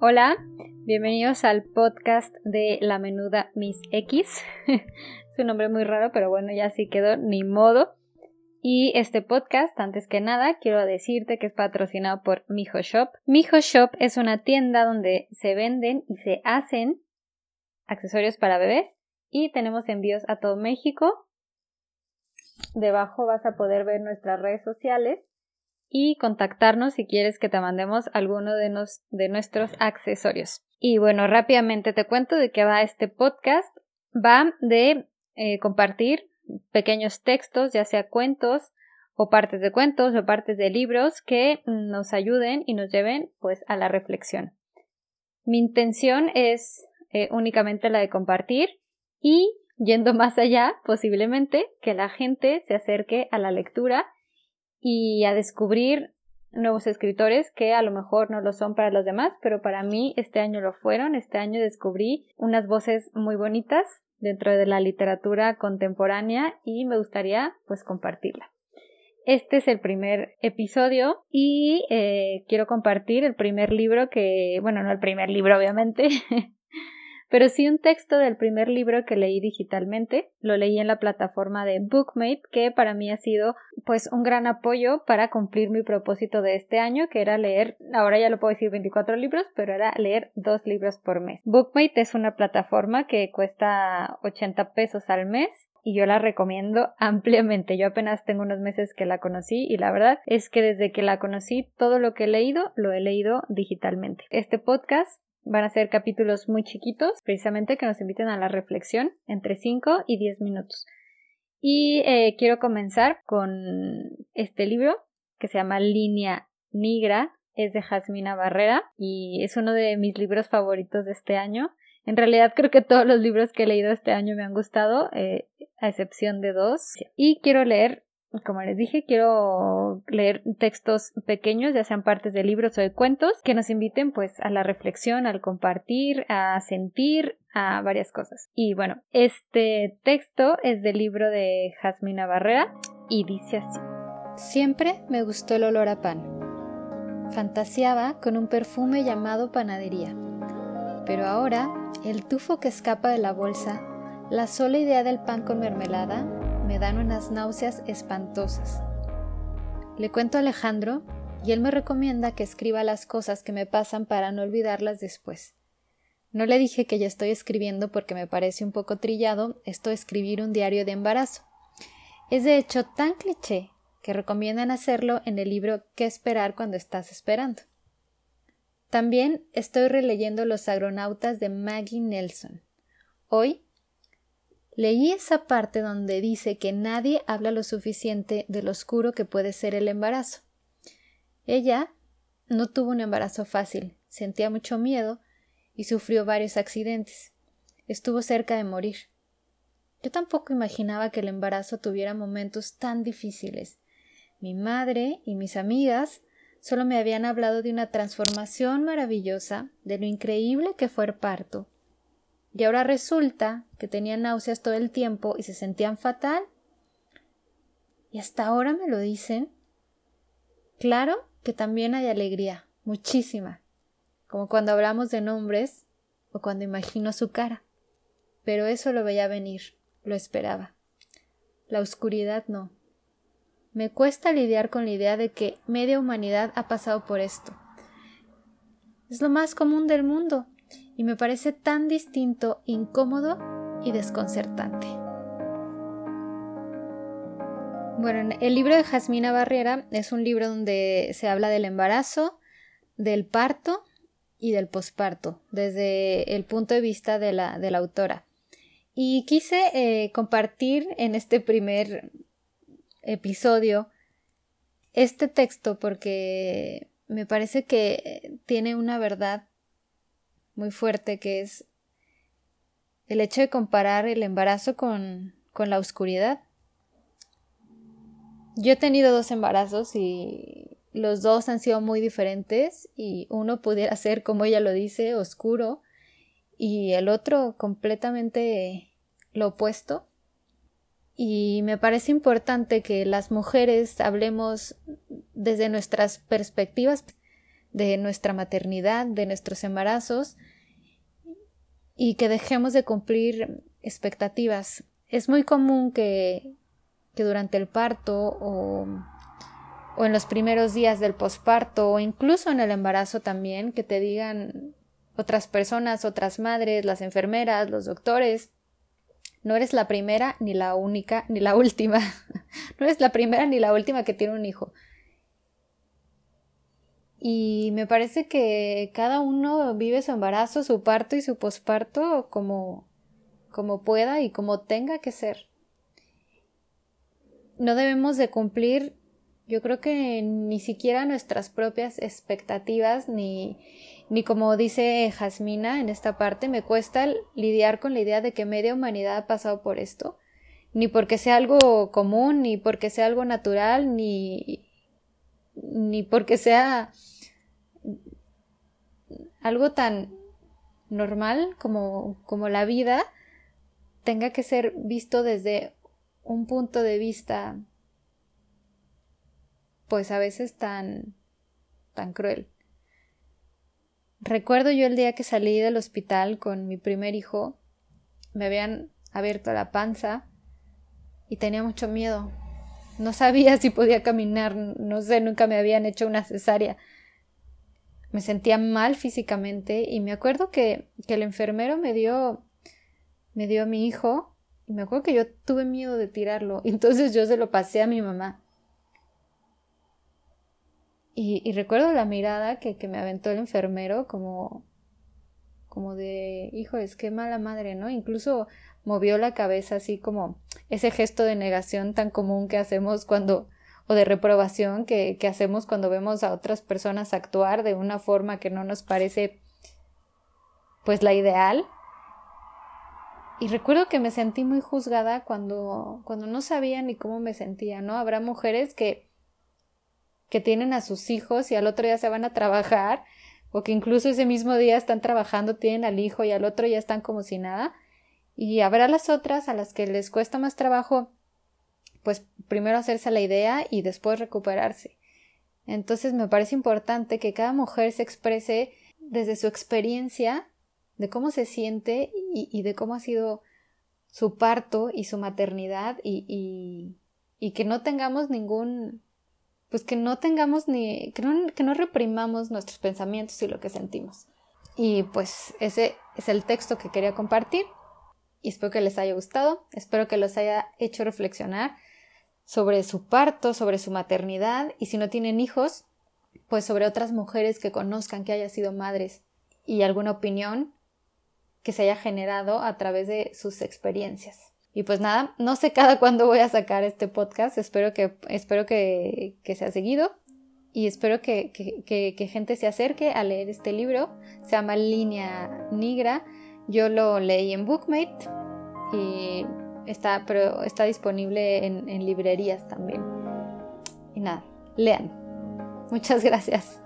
Hola, bienvenidos al podcast de La Menuda Miss X. es un nombre muy raro, pero bueno, ya sí quedó, ni modo. Y este podcast, antes que nada, quiero decirte que es patrocinado por Mijo Shop. Mijo Shop es una tienda donde se venden y se hacen accesorios para bebés y tenemos envíos a todo México. Debajo vas a poder ver nuestras redes sociales y contactarnos si quieres que te mandemos alguno de, de nuestros accesorios. Y bueno, rápidamente te cuento de qué va este podcast. Va de eh, compartir pequeños textos, ya sea cuentos o partes de cuentos o partes de libros que nos ayuden y nos lleven pues a la reflexión. Mi intención es eh, únicamente la de compartir y yendo más allá, posiblemente que la gente se acerque a la lectura y a descubrir nuevos escritores que a lo mejor no lo son para los demás, pero para mí este año lo fueron. Este año descubrí unas voces muy bonitas dentro de la literatura contemporánea y me gustaría pues compartirla. Este es el primer episodio y eh, quiero compartir el primer libro que, bueno, no el primer libro obviamente, pero sí un texto del primer libro que leí digitalmente. Lo leí en la plataforma de Bookmate, que para mí ha sido pues un gran apoyo para cumplir mi propósito de este año, que era leer, ahora ya lo puedo decir 24 libros, pero era leer dos libros por mes. Bookmate es una plataforma que cuesta 80 pesos al mes y yo la recomiendo ampliamente. Yo apenas tengo unos meses que la conocí y la verdad es que desde que la conocí todo lo que he leído lo he leído digitalmente. Este podcast Van a ser capítulos muy chiquitos, precisamente que nos inviten a la reflexión entre 5 y 10 minutos. Y eh, quiero comenzar con este libro que se llama Línea Negra, es de Jasmina Barrera y es uno de mis libros favoritos de este año. En realidad creo que todos los libros que he leído este año me han gustado, eh, a excepción de dos. Y quiero leer como les dije, quiero leer textos pequeños, ya sean partes de libros o de cuentos, que nos inviten pues a la reflexión, al compartir, a sentir, a varias cosas. Y bueno, este texto es del libro de Jasmina Barrera y dice así. Siempre me gustó el olor a pan. Fantaseaba con un perfume llamado panadería. Pero ahora, el tufo que escapa de la bolsa, la sola idea del pan con mermelada, me dan unas náuseas espantosas. Le cuento a Alejandro y él me recomienda que escriba las cosas que me pasan para no olvidarlas después. No le dije que ya estoy escribiendo porque me parece un poco trillado esto de escribir un diario de embarazo. Es de hecho tan cliché que recomiendan hacerlo en el libro ¿Qué esperar cuando estás esperando? También estoy releyendo Los agronautas de Maggie Nelson. Hoy Leí esa parte donde dice que nadie habla lo suficiente de lo oscuro que puede ser el embarazo. Ella no tuvo un embarazo fácil, sentía mucho miedo y sufrió varios accidentes. Estuvo cerca de morir. Yo tampoco imaginaba que el embarazo tuviera momentos tan difíciles. Mi madre y mis amigas solo me habían hablado de una transformación maravillosa, de lo increíble que fue el parto, y ahora resulta que tenían náuseas todo el tiempo y se sentían fatal. Y hasta ahora me lo dicen. Claro que también hay alegría, muchísima, como cuando hablamos de nombres o cuando imagino su cara. Pero eso lo veía venir, lo esperaba. La oscuridad no. Me cuesta lidiar con la idea de que media humanidad ha pasado por esto. Es lo más común del mundo y me parece tan distinto, incómodo y desconcertante. Bueno, el libro de Jasmina Barrera es un libro donde se habla del embarazo, del parto y del posparto, desde el punto de vista de la, autora. Y quise eh, compartir en este primer episodio este texto porque me parece que tiene una verdad muy fuerte que es el hecho de comparar el embarazo con, con la oscuridad. Yo he tenido dos embarazos y los dos han sido muy diferentes y uno pudiera ser, como ella lo dice, oscuro y el otro completamente lo opuesto. Y me parece importante que las mujeres hablemos desde nuestras perspectivas de nuestra maternidad, de nuestros embarazos y que dejemos de cumplir expectativas. Es muy común que, que durante el parto o, o en los primeros días del posparto o incluso en el embarazo también que te digan otras personas, otras madres, las enfermeras, los doctores, no eres la primera, ni la única, ni la última. no eres la primera ni la última que tiene un hijo. Y me parece que cada uno vive su embarazo, su parto y su posparto como, como pueda y como tenga que ser. No debemos de cumplir, yo creo que ni siquiera nuestras propias expectativas, ni, ni como dice Jasmina en esta parte, me cuesta lidiar con la idea de que media humanidad ha pasado por esto, ni porque sea algo común, ni porque sea algo natural, ni, ni porque sea algo tan normal como, como la vida tenga que ser visto desde un punto de vista pues a veces tan tan cruel. Recuerdo yo el día que salí del hospital con mi primer hijo, me habían abierto la panza y tenía mucho miedo. No sabía si podía caminar, no sé, nunca me habían hecho una cesárea. Me sentía mal físicamente y me acuerdo que, que el enfermero me dio me dio a mi hijo y me acuerdo que yo tuve miedo de tirarlo. Entonces yo se lo pasé a mi mamá. Y, recuerdo la mirada que, que, me aventó el enfermero como, como de, hijo, es que mala madre, ¿no? Incluso movió la cabeza así como ese gesto de negación tan común que hacemos cuando, o de reprobación que, que hacemos cuando vemos a otras personas actuar de una forma que no nos parece pues la ideal. Y recuerdo que me sentí muy juzgada cuando, cuando no sabía ni cómo me sentía, ¿no? Habrá mujeres que, que tienen a sus hijos y al otro día se van a trabajar, o que incluso ese mismo día están trabajando, tienen al hijo y al otro ya están como si nada. Y habrá las otras a las que les cuesta más trabajo, pues primero hacerse la idea y después recuperarse. Entonces me parece importante que cada mujer se exprese desde su experiencia de cómo se siente y, de cómo ha sido su parto y su maternidad y, y, y, que no tengamos ningún pues que no tengamos ni que no, que no reprimamos nuestros pensamientos y lo que sentimos y pues ese es el texto que quería compartir y espero que les haya gustado, espero que los haya hecho reflexionar sobre su parto, sobre su maternidad y si no tienen hijos, pues sobre otras mujeres que conozcan que haya sido madres y alguna opinión que se haya generado a través de sus experiencias. Y pues nada, no sé cada cuándo voy a sacar este podcast, espero que, espero que, que sea seguido y espero que, que, que, gente se acerque a leer este libro. Se llama Línea Negra yo lo leí en Bookmate y está, pero está disponible en, en librerías también. Y nada, lean. Muchas gracias.